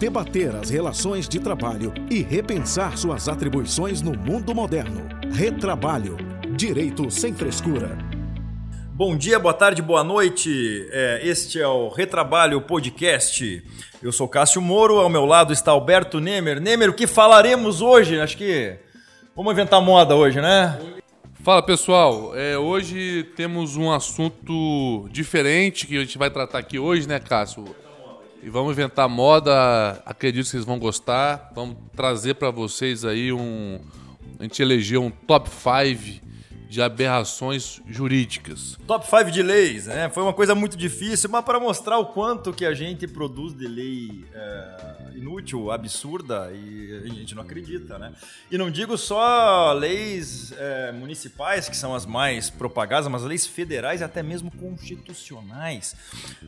debater as relações de trabalho e repensar suas atribuições no mundo moderno. Retrabalho. Direito sem frescura. Bom dia, boa tarde, boa noite. É, este é o Retrabalho Podcast. Eu sou Cássio Moro, ao meu lado está Alberto Nemer. Nemer, o que falaremos hoje? Acho que vamos inventar moda hoje, né? Fala pessoal, é, hoje temos um assunto diferente que a gente vai tratar aqui hoje, né, Cássio? E vamos inventar moda, acredito que vocês vão gostar. Vamos trazer para vocês aí um. A gente elegeu um top 5 de aberrações jurídicas. Top 5 de leis, né? Foi uma coisa muito difícil, mas para mostrar o quanto que a gente produz de lei é, inútil, absurda e a gente não acredita, né? E não digo só leis é, municipais, que são as mais propagadas, mas leis federais e até mesmo constitucionais.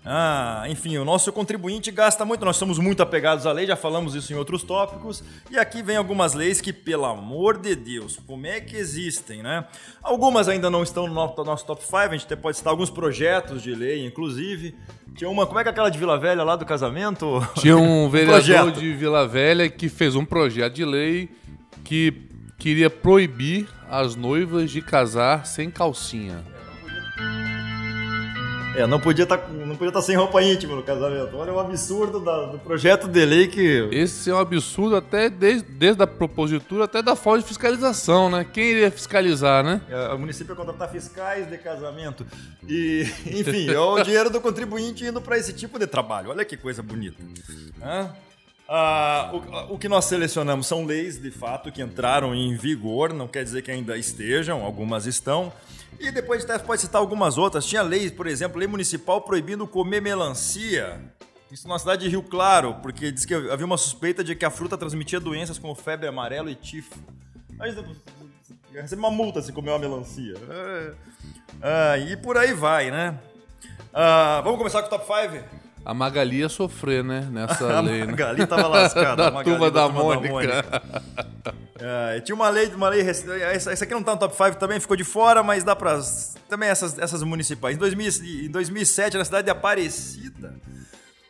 Ah, enfim, o nosso contribuinte gasta muito, nós somos muito apegados à lei, já falamos isso em outros tópicos, e aqui vem algumas leis que, pelo amor de Deus, como é que existem, né? Algumas ainda não estão no nosso top 5, a gente até pode citar alguns projetos de lei, inclusive. Tinha uma, como é que é aquela de Vila Velha lá do casamento? Tinha um vereador de Vila Velha que fez um projeto de lei que queria proibir as noivas de casar sem calcinha. É, não podia estar tá, não podia estar sem roupa íntima no casamento. Olha o absurdo da, do projeto de lei que. Esse é um absurdo até desde, desde a propositura até da forma de fiscalização, né? Quem iria fiscalizar, né? É, o município ia contratar fiscais de casamento. E, enfim, é o dinheiro do contribuinte indo para esse tipo de trabalho. Olha que coisa bonita. Hã? Ah, o, o, que nós selecionamos são leis, de fato, que entraram em vigor, não quer dizer que ainda estejam, algumas estão. E depois até pode citar algumas outras. Tinha leis, por exemplo, lei municipal proibindo comer melancia. Isso na cidade de Rio Claro, porque diz que havia uma suspeita de que a fruta transmitia doenças como febre amarela e tifo. Mas recebe uma multa se comer uma melancia. Ah, e por aí vai, né? Ah, vamos começar com o top 5? A Magali ia sofrer, né? Nessa lei. A Magali né? tava lascada. da, turma da, da Mônica. Da Mônica. é, tinha uma lei, uma lei. Essa, essa aqui não tá no top 5 também, ficou de fora, mas dá pra. Também essas, essas municipais. Em, 2000, em 2007, na cidade de Aparecida,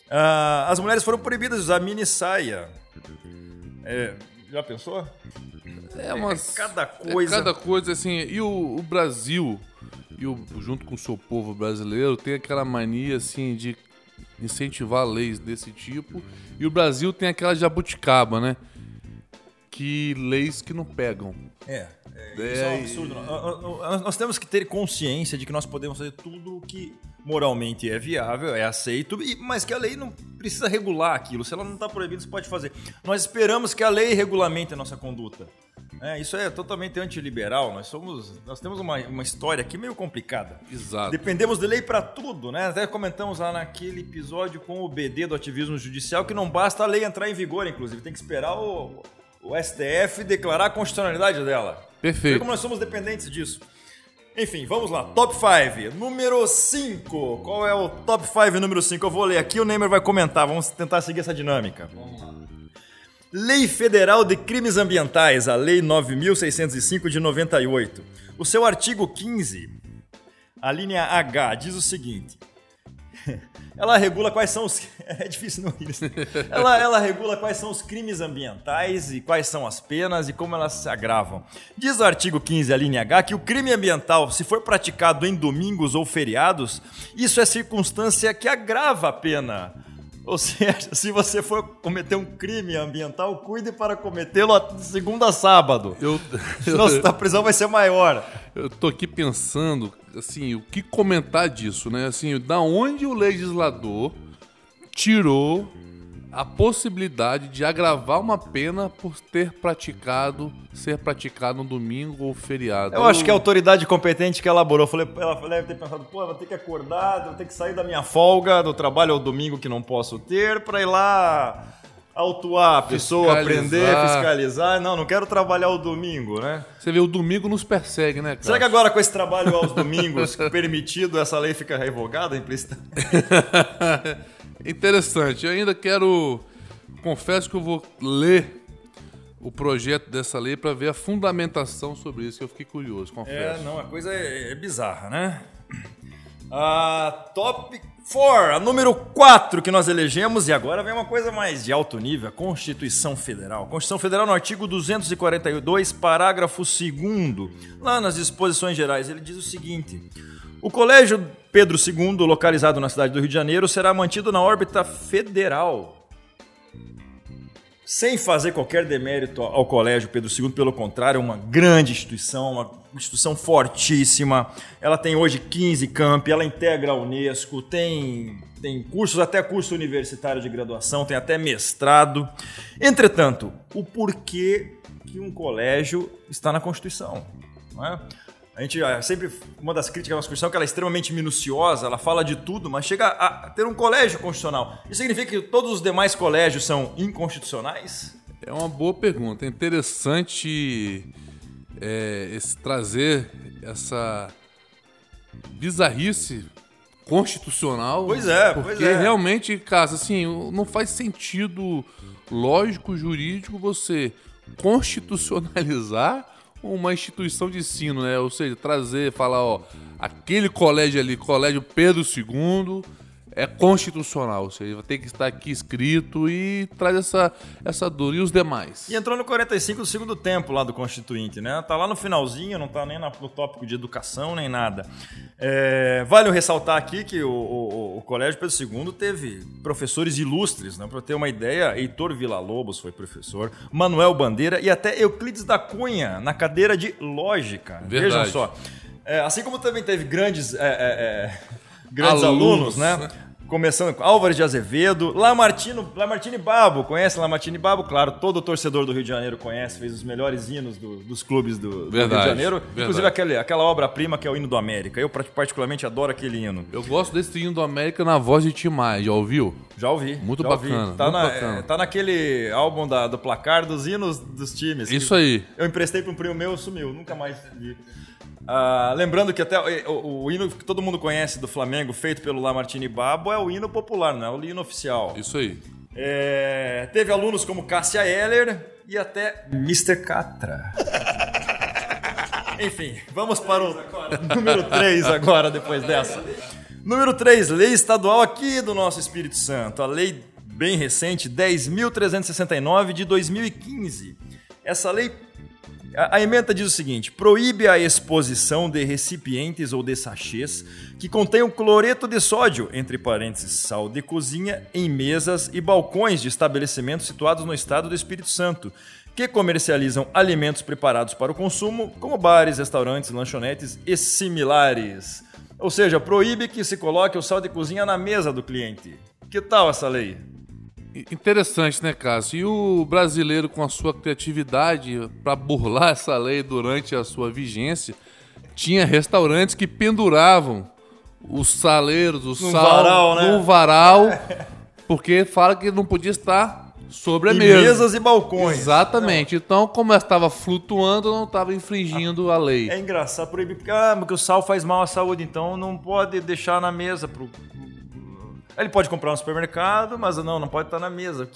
uh, as mulheres foram proibidas de usar mini saia. É, já pensou? É, uma, é cada coisa. É cada coisa, assim. E o, o Brasil, e o, junto com o seu povo brasileiro, tem aquela mania, assim, de incentivar leis desse tipo. E o Brasil tem aquela jabuticaba, né? Que leis que não pegam. É. é isso é um absurdo. Nós, nós temos que ter consciência de que nós podemos fazer tudo o que moralmente é viável, é aceito, mas que a lei não precisa regular aquilo. Se ela não está proibida, você pode fazer. Nós esperamos que a lei regulamente a nossa conduta. É, isso é totalmente antiliberal. Nós somos, nós temos uma, uma história aqui meio complicada. Exato. Dependemos de lei para tudo, né? Até comentamos lá naquele episódio com o BD do ativismo judicial que não basta a lei entrar em vigor, inclusive tem que esperar o, o STF declarar a constitucionalidade dela. Perfeito. Vê como nós somos dependentes disso. Enfim, vamos lá. Top 5. Número 5. Qual é o top 5 número 5? Eu vou ler aqui, o Neymar vai comentar. Vamos tentar seguir essa dinâmica. Vamos lá. Lei Federal de Crimes Ambientais, a Lei 9605 de 98. O seu artigo 15, a linha H, diz o seguinte: ela regula quais são os. É difícil não isso. Ela, ela regula quais são os crimes ambientais e quais são as penas e como elas se agravam. Diz o artigo 15, a linha H, que o crime ambiental, se for praticado em domingos ou feriados, isso é circunstância que agrava a pena ou seja, se você for cometer um crime ambiental, cuide para cometê-lo de segunda a sábado. Eu, Senão eu, a prisão vai ser maior. Eu tô aqui pensando, assim, o que comentar disso, né? Assim, da onde o legislador tirou a possibilidade de agravar uma pena por ter praticado, ser praticado no domingo ou feriado. Eu acho que a autoridade competente que elaborou, falei, ela deve ter pensado, pô, vou ter que acordar, vou ter que sair da minha folga do trabalho ao domingo que não posso ter para ir lá autuar a pessoa, aprender, fiscalizar. Não, não quero trabalhar o domingo, né? Você vê, o domingo nos persegue, né, cara? Será que agora com esse trabalho aos domingos permitido, essa lei fica revogada implicitamente? Interessante. Eu ainda quero. Confesso que eu vou ler o projeto dessa lei para ver a fundamentação sobre isso, que eu fiquei curioso, confesso. É, não, a coisa é, é bizarra, né? A top 4, a número 4 que nós elegemos, e agora vem uma coisa mais de alto nível, a Constituição Federal. Constituição Federal no artigo 242, parágrafo 2 lá nas disposições gerais, ele diz o seguinte: O Colégio Pedro II, localizado na cidade do Rio de Janeiro, será mantido na órbita federal sem fazer qualquer demérito ao Colégio Pedro II, pelo contrário, é uma grande instituição, uma instituição fortíssima. Ela tem hoje 15 campi, ela integra a Unesco, tem, tem cursos, até curso universitário de graduação, tem até mestrado. Entretanto, o porquê que um colégio está na Constituição? Não é? A gente é, sempre. Uma das críticas à Constituição é que ela é extremamente minuciosa, ela fala de tudo, mas chega a ter um colégio constitucional. Isso significa que todos os demais colégios são inconstitucionais? É uma boa pergunta. É interessante é, esse, trazer essa bizarrice constitucional. Pois é, porque pois é. realmente, caso assim, não faz sentido lógico, jurídico você constitucionalizar uma instituição de ensino, né? Ou seja, trazer, falar, ó, aquele colégio ali, Colégio Pedro II, é constitucional, ou seja, ter que estar aqui escrito e traz essa, essa dor. E os demais? E entrou no 45 do segundo tempo lá do Constituinte, né? Tá lá no finalzinho, não tá nem no tópico de educação nem nada. É, vale ressaltar aqui que o, o, o, Colégio Pedro II teve professores ilustres, né? Para ter uma ideia, Heitor Villa-Lobos foi professor, Manuel Bandeira e até Euclides da Cunha na cadeira de Lógica. Verdade. Vejam só. É, assim como também teve grandes. É, é, é grandes alunos, alunos né? né? Começando com Álvares de Azevedo, Lamartino, Lamartine Babo, conhece Lamartine Babo? Claro, todo torcedor do Rio de Janeiro conhece, fez os melhores hinos do, dos clubes do, do Rio de Janeiro. Verdade. Inclusive aquele, aquela obra-prima que é o hino do América. Eu particularmente adoro aquele hino. Eu gosto desse hino do América na voz de Timai, já ouviu? Já ouvi. Muito já bacana. Ouvi. Tá, muito na, bacana. Tá naquele álbum da, do placar dos hinos dos times. Isso aí. Eu emprestei para um primo meu, sumiu, nunca mais vi. Uh, lembrando que até o, o, hino que todo mundo conhece do Flamengo, feito pelo Lamartine Babo, é o hino popular, não é o hino oficial. Isso aí. É, teve alunos como Cássia Eller e até Mr. Catra. Enfim, vamos para o número 3 agora, depois dessa. Número 3, lei estadual aqui do nosso Espírito Santo. A lei bem recente, 10.369 de 2015. Essa lei a, emenda diz o seguinte: proíbe a exposição de recipientes ou de sachês que contenham cloreto de sódio, entre parênteses, sal de cozinha, em mesas e balcões de estabelecimentos situados no estado do Espírito Santo, que comercializam alimentos preparados para o consumo, como bares, restaurantes, lanchonetes e similares. Ou seja, proíbe que se coloque o sal de cozinha na mesa do cliente. Que tal essa lei? Interessante, né, Cássio? E o brasileiro, com a sua criatividade para burlar essa lei durante a sua vigência, tinha restaurantes que penduravam os saleiros, o sal varal, né? no varal, porque fala que não podia estar sobre a e mesa. mesas e balcões. Exatamente. Então, como estava flutuando, não estava infringindo a lei. É engraçado proibir, porque, ah, porque o sal faz mal à saúde, então não pode deixar na mesa pro, ele pode comprar no supermercado, mas não, não pode estar na mesa.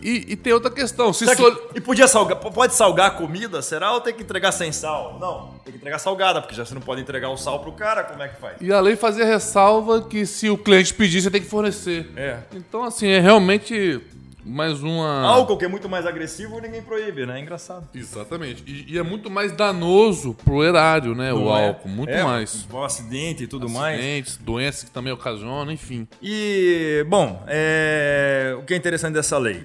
E, e tem outra questão. Se sol... E podia salgar, pode salgar a comida, será? Ou tem que entregar sem sal? Não, tem que entregar salgada, porque já você não pode entregar o sal pro cara, como é que faz? E a lei fazia ressalva que se o cliente pedir, você tem que fornecer. É. Então, assim, é realmente mais uma. Álcool que é muito mais agressivo, ninguém proíbe, né? É engraçado. Exatamente. E, e é muito mais danoso pro erário, né? Não o é? álcool. Muito é, mais. Um acidente e tudo Acidentes, mais. Acidentes, doenças que também ocasionam, enfim. E, bom, é... o que é interessante dessa lei?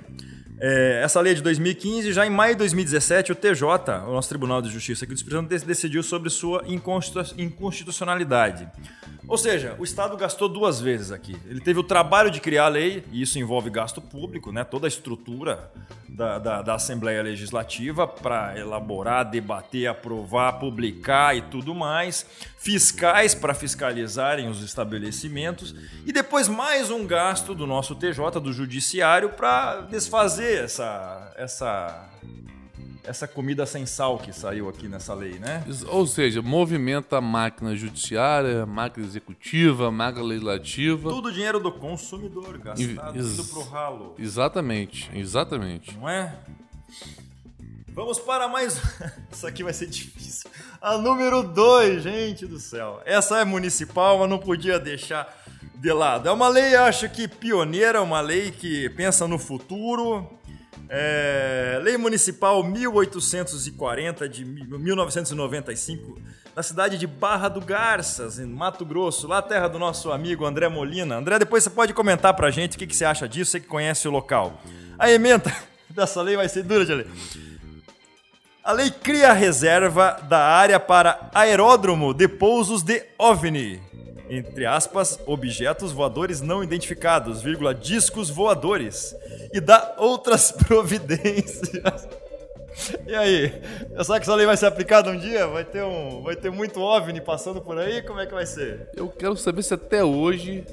É, essa lei é de 2015, já em maio de 2017, o TJ, o nosso Tribunal de Justiça aqui do Espírito Santo, decidiu sobre sua inconstitucionalidade. Ou seja, o Estado gastou duas vezes aqui. Ele teve o trabalho de criar a lei, e isso envolve gasto público, né? toda a estrutura da, da, da Assembleia Legislativa para elaborar, debater, aprovar, publicar e tudo mais, fiscais para fiscalizarem os estabelecimentos, e depois mais um gasto do nosso TJ, do Judiciário, para desfazer essa, essa essa comida sem sal que saiu aqui nessa lei, né? Ou seja, movimenta a máquina judiciária, máquina executiva, máquina legislativa. Tudo dinheiro do consumidor, gastado Ex indo pro ralo. Exatamente, exatamente. Não é? Vamos para mais. Isso aqui vai ser difícil. A número 2, gente do céu. Essa é municipal, mas não podia deixar de lado. É uma lei, acho que pioneira, uma lei que pensa no futuro. É, lei Municipal 1840 de 1995, na cidade de Barra do Garças, em Mato Grosso, lá terra do nosso amigo André Molina. André, depois você pode comentar pra gente o que, que você acha disso, você que conhece o local. A emenda dessa lei vai ser dura de ler. A lei cria a reserva da área para aeródromo de pousos de OVNI, entre aspas, objetos voadores não identificados, vírgula, discos voadores, e dá outras providências. E aí, será que essa lei vai ser aplicada um dia? Vai ter, um, vai ter muito OVNI passando por aí? Como é que vai ser? Eu quero saber se até hoje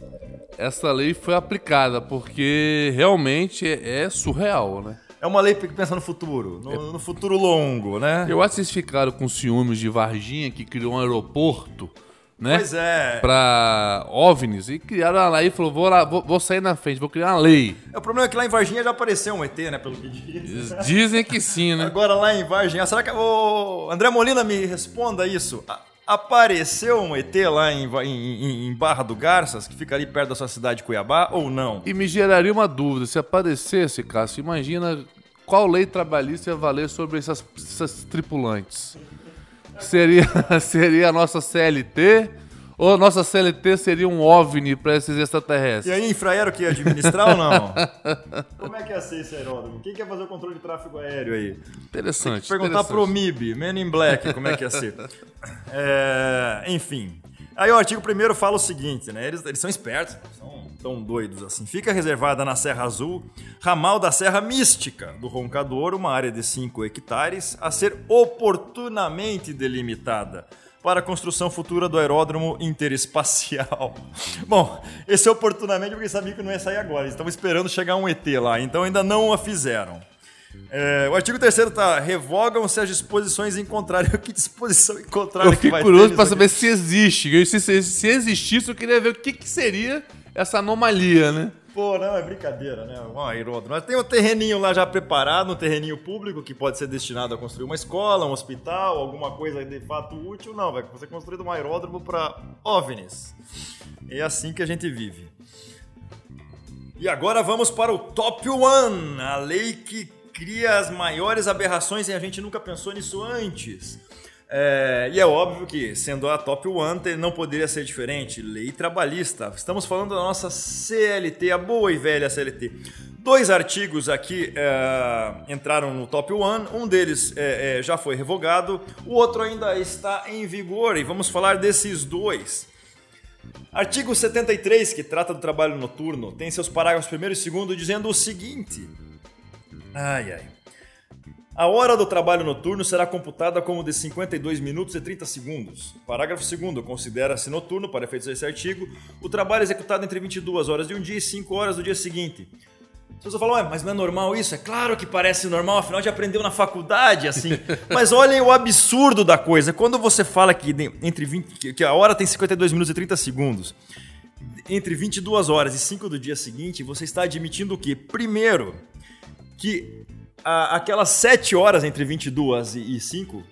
essa lei foi aplicada, porque realmente é, é surreal, né? É uma lei que pensa no futuro, no, no futuro longo, né? Eu acho que vocês ficaram com ciúmes de Varginha, que criou um aeroporto, né? Pois é. Pra OVNIs, e criaram uma lei e falou, vou, lá, vou, vou sair na frente, vou criar uma lei. O problema é que lá em Varginha já apareceu um ET, né? Pelo que diz. Dizem que sim, né? Agora lá em Varginha, será que. Ô, André Molina, me responda isso. Apareceu um ET lá em- em- em Barra do Garças, que fica ali perto da sua cidade de Cuiabá, ou não? E me geraria uma dúvida, se aparecesse, Cássio, imagina qual lei trabalhista ia valer sobre essas, essas tripulantes. Seria, seria a nossa CLT ou a nossa CLT seria um OVNI para esses E extraterrestres? aí, Infraero que ia administrar ou não? Como é que ia ser esse aeródromo? Quem que ia fazer o controle de tráfego aéreo aí? Interessante. Perguntar interessante. pro MIB, Men in Black, como é que ia ser. É, enfim. Aí o artigo primeiro fala o seguinte, né? Eles, eles são espertos, são tão doidos assim. Fica reservada na Serra Azul, ramal da Serra Mística do Roncador, uma área de 5 hectares, a ser oportunamente delimitada para a construção futura do aeródromo interespacial. Bom, esse oportunamente porque sabia que não ia sair agora. Eles estavam esperando chegar um ET lá, então ainda não a fizeram. É, o artigo 3 tá. Revogam-se as disposições em contrário. Que disposição em contrário Eu que fico vai curioso ter para saber se existe. Se, se, se existisse, eu queria ver o que, que seria essa anomalia, né? Pô, não, é brincadeira, né? Um aeródromo. Mas tem um terreninho lá já preparado, um terreninho público que pode ser destinado a construir uma escola, um hospital, alguma coisa de fato útil. Não, vai ser construído um aeródromo para OVNIs. É assim que a gente vive. E agora vamos para o Top One, a lei que cria as maiores aberrações e a gente nunca pensou nisso antes. É, e é óbvio que, sendo a Top One, não poderia ser diferente. Lei trabalhista. Estamos falando da nossa CLT, a boa e velha CLT. Dois artigos aqui é, entraram no Top One. Um deles é, é, já foi revogado, o outro ainda está em vigor. E vamos falar desses dois. Artigo 73, que trata do trabalho noturno, tem seus parágrafos 1 e 2 dizendo o seguinte: Ai, ai. A hora do trabalho noturno será computada como de 52 minutos e 30 segundos. Parágrafo 2 considera-se noturno, para efeitos desse artigo, o trabalho executado entre 22 horas de um dia e 5 horas do dia seguinte. Se você falar, "Ué, mas não é normal isso? É claro que parece normal, afinal já aprendeu na faculdade, assim. mas olhem o absurdo da coisa. Quando você fala que entre 20, que- que a hora tem 52 minutos e 30 segundos, entre 22 horas e 5 do dia seguinte, você está admitindo o quê? Primeiro, que a- aquelas 7 horas entre 22 e, e 5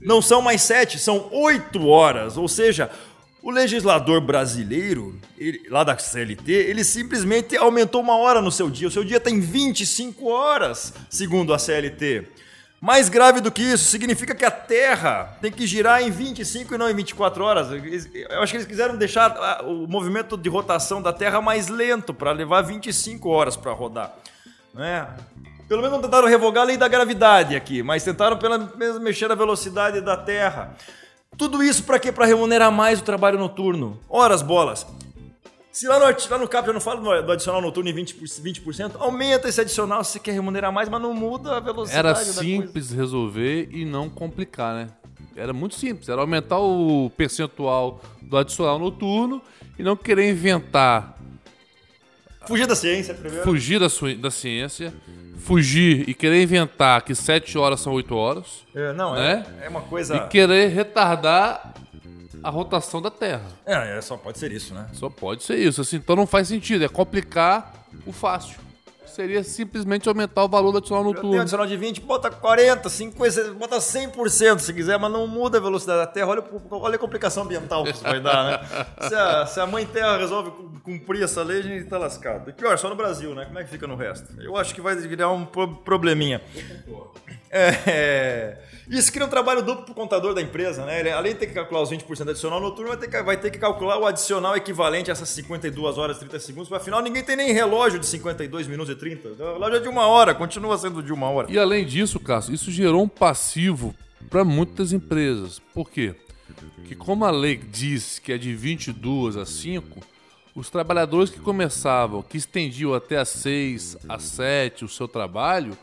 não são mais 7, são 8 horas. Ou seja, o legislador brasileiro, ele- lá da CLT, ele simplesmente aumentou uma hora no seu dia. O seu dia tem 25 horas, segundo a CLT. Mais grave do que isso, significa que a Terra tem que girar em 25 e não em 24 horas. Eu acho que eles quiseram deixar ah, o movimento de rotação da Terra mais lento, para levar 25 horas para rodar. Né? Pelo menos não tentaram revogar a lei da gravidade aqui, mas tentaram pelo menos mexer a velocidade da Terra. Tudo isso para quê? Para remunerar mais o trabalho noturno. Horas bolas. Se lá no, lá no CAP eu não falo do adicional noturno em 20%, 20%, aumenta esse adicional se você quer remunerar mais, mas não muda a velocidade Era simples resolver e não complicar, né? Era muito simples, era aumentar o percentual do adicional noturno e não querer inventar, Fugir da ciência primeiro. fugir da, da ciência, fugir e querer inventar que 7 horas são 8 horas É, não, Né? é, é uma coisa... e querer retardar a rotação da Terra. É, é, só pode ser isso, né? Só pode ser isso, assim, então não faz sentido, é complicar o fácil. Seria simplesmente aumentar o valor do adicional Eu tenho noturno. adicional de 20, bota 40, 50, bota 100% se quiser, mas não muda a velocidade da Terra. Olha, o- olha a complicação ambiental que isso vai dar, né? Se a, se a Mãe Terra resolve cu- cumprir essa lei, a gente tá lascado. E pior, só no Brasil, né? Como é que fica no resto? Eu acho que vai virar um pro- probleminha. É, isso cria um trabalho duplo pro contador da empresa, né? Ele, além de ter que calcular os 20% adicional noturno, vai ter, que, vai ter que calcular o adicional equivalente a essas 52 horas e 30 segundos. Afinal, ninguém tem nem relógio de 52 minutos e 30. O relógio é de uma hora, continua sendo de uma hora. E além disso, Cássio, isso gerou um passivo para muitas empresas. Por quê? Que como a lei diz que é de 22 a 5, os trabalhadores que começavam, que estendiam até às 6, às 7 o seu trabalho,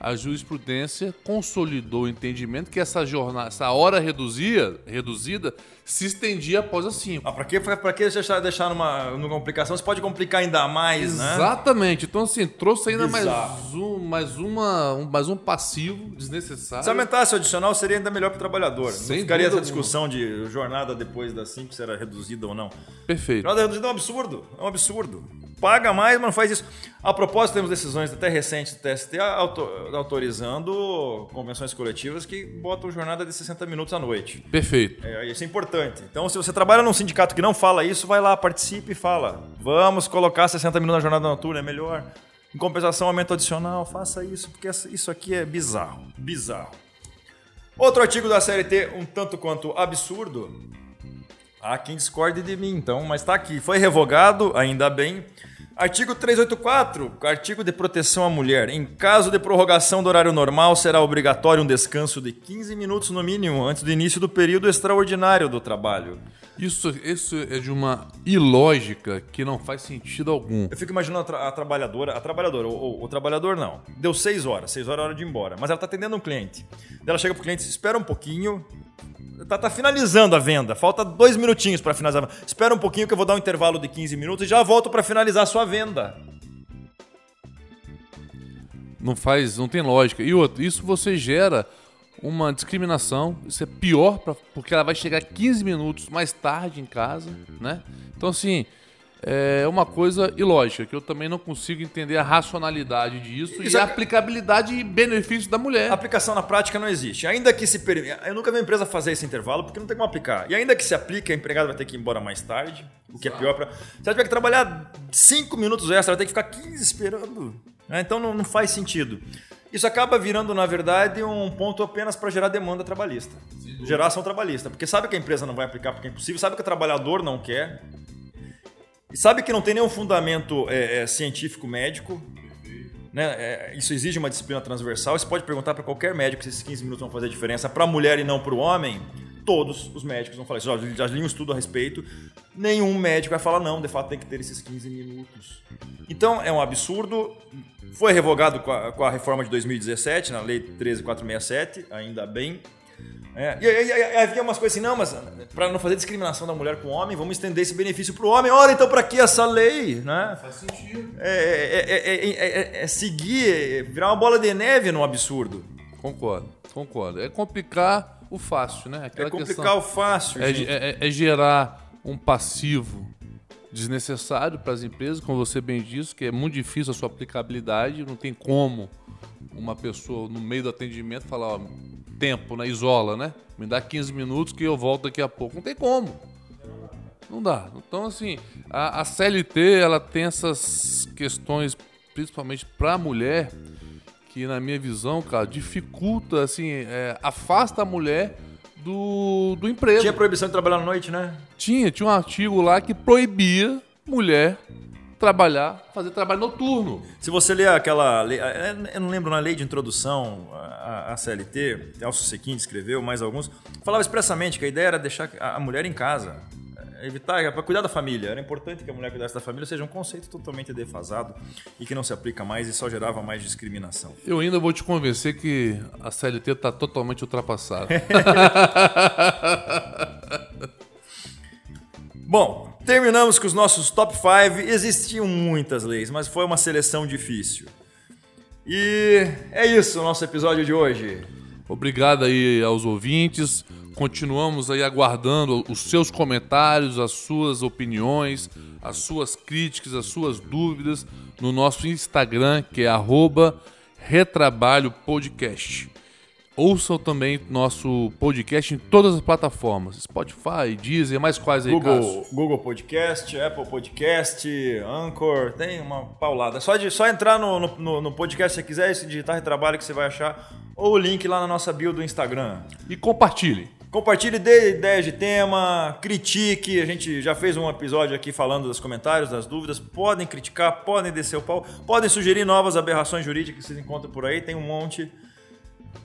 a jurisprudência consolidou o entendimento que essa jornada, essa hora reduzia, reduzida se estendia após as 5. Ah, pra que, pra que deixar, deixar numa, numa complicação? Você pode complicar ainda mais, né? Exatamente. Então, assim, trouxe ainda mais Bizarro. um, mais, uma, um, mais um passivo desnecessário. Se aumentasse o adicional, seria ainda melhor para o trabalhador. Sem não ficaria essa discussão de jornada depois das 5 se era reduzida ou não. Perfeito. Jornada reduzida é um absurdo. É um absurdo. Paga mais, mas não faz isso. A propósito, temos decisões até recentes do TST auto- autorizando convenções coletivas que botam jornada de 60 minutos à noite. Perfeito. É, isso é importante. Então, se você trabalha num sindicato que não fala isso, vai lá, participe e fala. Vamos colocar 60 minutos na jornada noturna, é melhor. Em compensação, aumento adicional, faça isso, porque isso aqui é bizarro. Bizarro. Outro artigo da CLT, um tanto quanto absurdo. Há quem discorde de mim, então, mas tá aqui. Foi revogado, ainda bem. Artigo 384, artigo de proteção à mulher. Em caso de prorrogação do horário normal, será obrigatório um descanso de 15 minutos no mínimo antes do início do período extraordinário do trabalho. Isso, isso é de uma ilógica que não faz sentido algum. Eu fico imaginando a, tra- a trabalhadora, a trabalhadora, o, o- o trabalhador não. Deu 6 horas, 6 horas é hora de ir embora, mas ela tá atendendo um cliente. Ela chega pro cliente, espera um pouquinho. Tá, tá finalizando a venda, falta dois minutinhos para finalizar. Espera um pouquinho que eu vou dar um intervalo de 15 minutos e já volto para finalizar a sua venda. Não faz, não tem lógica. E outro, isso você gera uma discriminação. Isso é pior pra, porque ela vai chegar 15 minutos mais tarde em casa, né? Então assim, é uma coisa ilógica que eu também não consigo entender a racionalidade disso Isso e a é- aplicabilidade e benefício da mulher. A aplicação na prática não existe. Ainda que se permita. Eu nunca vi uma empresa fazer esse intervalo porque não tem como aplicar. E ainda que se aplique, a empregada vai ter que ir embora mais tarde, o que é pior para. Se ela tiver que trabalhar 5 minutos extra, ela tem que ficar 15 esperando. né? Então não, não faz sentido. Isso acaba virando, na verdade, um ponto apenas para gerar demanda trabalhista. Gerar ação trabalhista. Porque sabe que a empresa não vai aplicar porque é impossível, sabe que o trabalhador não quer. E sabe que não tem nenhum fundamento é, é, científico médico. Né? É, isso exige uma disciplina transversal. Você pode perguntar para qualquer médico se esses 15 minutos vão fazer diferença para a mulher e não para o homem. Todos os médicos vão falar isso. Já, li um estudo a respeito. Nenhum médico vai falar, não, de fato tem que ter esses 15 minutos. Então é um absurdo. Foi revogado com a, com a reforma de 2017, na Lei 13467, ainda bem. É, e, e- e- e havia umas coisas assim, não, mas para não fazer discriminação da mulher com o homem, vamos estender esse benefício para o homem. Ora, então para que essa lei? Né? Faz sentido. É, é- é- é- é- é seguir, é virar uma bola de neve no absurdo. Concordo, concordo. É complicar o fácil, né? É Aquela complicar questão- o fácil. É, gente. é- é gerar um passivo desnecessário para as empresas, como você bem disse, que é muito difícil a sua aplicabilidade, não tem como uma pessoa no meio do atendimento falar, ó, tempo, né? Isola, né? Me dá 15 minutos que eu volto daqui a pouco. Não tem como. Não dá. Então, assim, a, a CLT, ela tem essas questões, principalmente para a mulher, que na minha visão, cara, dificulta, assim, é, afasta a mulher do, do emprego. Tinha proibição de trabalhar à noite, né? Tinha, tinha um artigo lá que proibia mulher trabalhar, fazer trabalho noturno. Se você ler aquela lei, é, eu não lembro na lei de introdução à à CLT, Elcio Sequim escreveu, mais alguns, falava expressamente que a ideia era deixar a mulher em casa, é, evitar, para cuidar da família. Era importante que a mulher cuidasse da família, ou seja, um conceito totalmente defasado e que não se aplica mais e só gerava mais discriminação. Eu ainda vou te convencer que a CLT está totalmente ultrapassada. Bom, terminamos com os nossos top 5. Existiam muitas leis, mas foi uma seleção difícil. E é isso o nosso episódio de hoje. Obrigado aí aos ouvintes. Continuamos aí aguardando os seus comentários, as suas opiniões, as suas críticas, as suas dúvidas no nosso Instagram, que é Retrabalho Podcast. Ouçam também nosso podcast em todas as plataformas: Spotify, Deezer, mais quais aí, Google, Cássio? Google Podcast, Apple Podcast, Anchor, tem uma paulada. Só, de, só entrar no, no, no podcast se você quiser, se digitar Retrabalho que você vai achar, ou o link lá na nossa bio do Instagram. E compartilhe. Compartilhe, dê ideias de tema, critique. A gente já fez um episódio aqui falando dos comentários, das dúvidas. Podem criticar, podem descer o pau, podem sugerir novas aberrações jurídicas que vocês encontram por aí, tem um monte.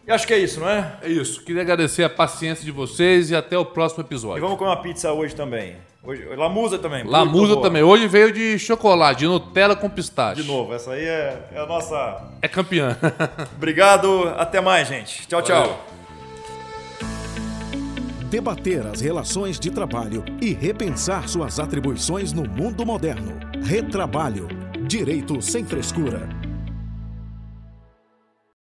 E acho que é isso, não é? É isso. Queria agradecer a paciência de vocês e até o próximo E episódio. vamos comer uma pizza hoje também. Hoje, Lamusa também. Lamusa também. Hoje veio de chocolate, de Nutella com pistache. De novo, essa aí é, é a nossa. É campeã. Obrigado, até mais, gente. Tchau, tchau. Valeu. Debater as relações de trabalho e repensar suas atribuições no mundo moderno. Retrabalho. Direito sem frescura.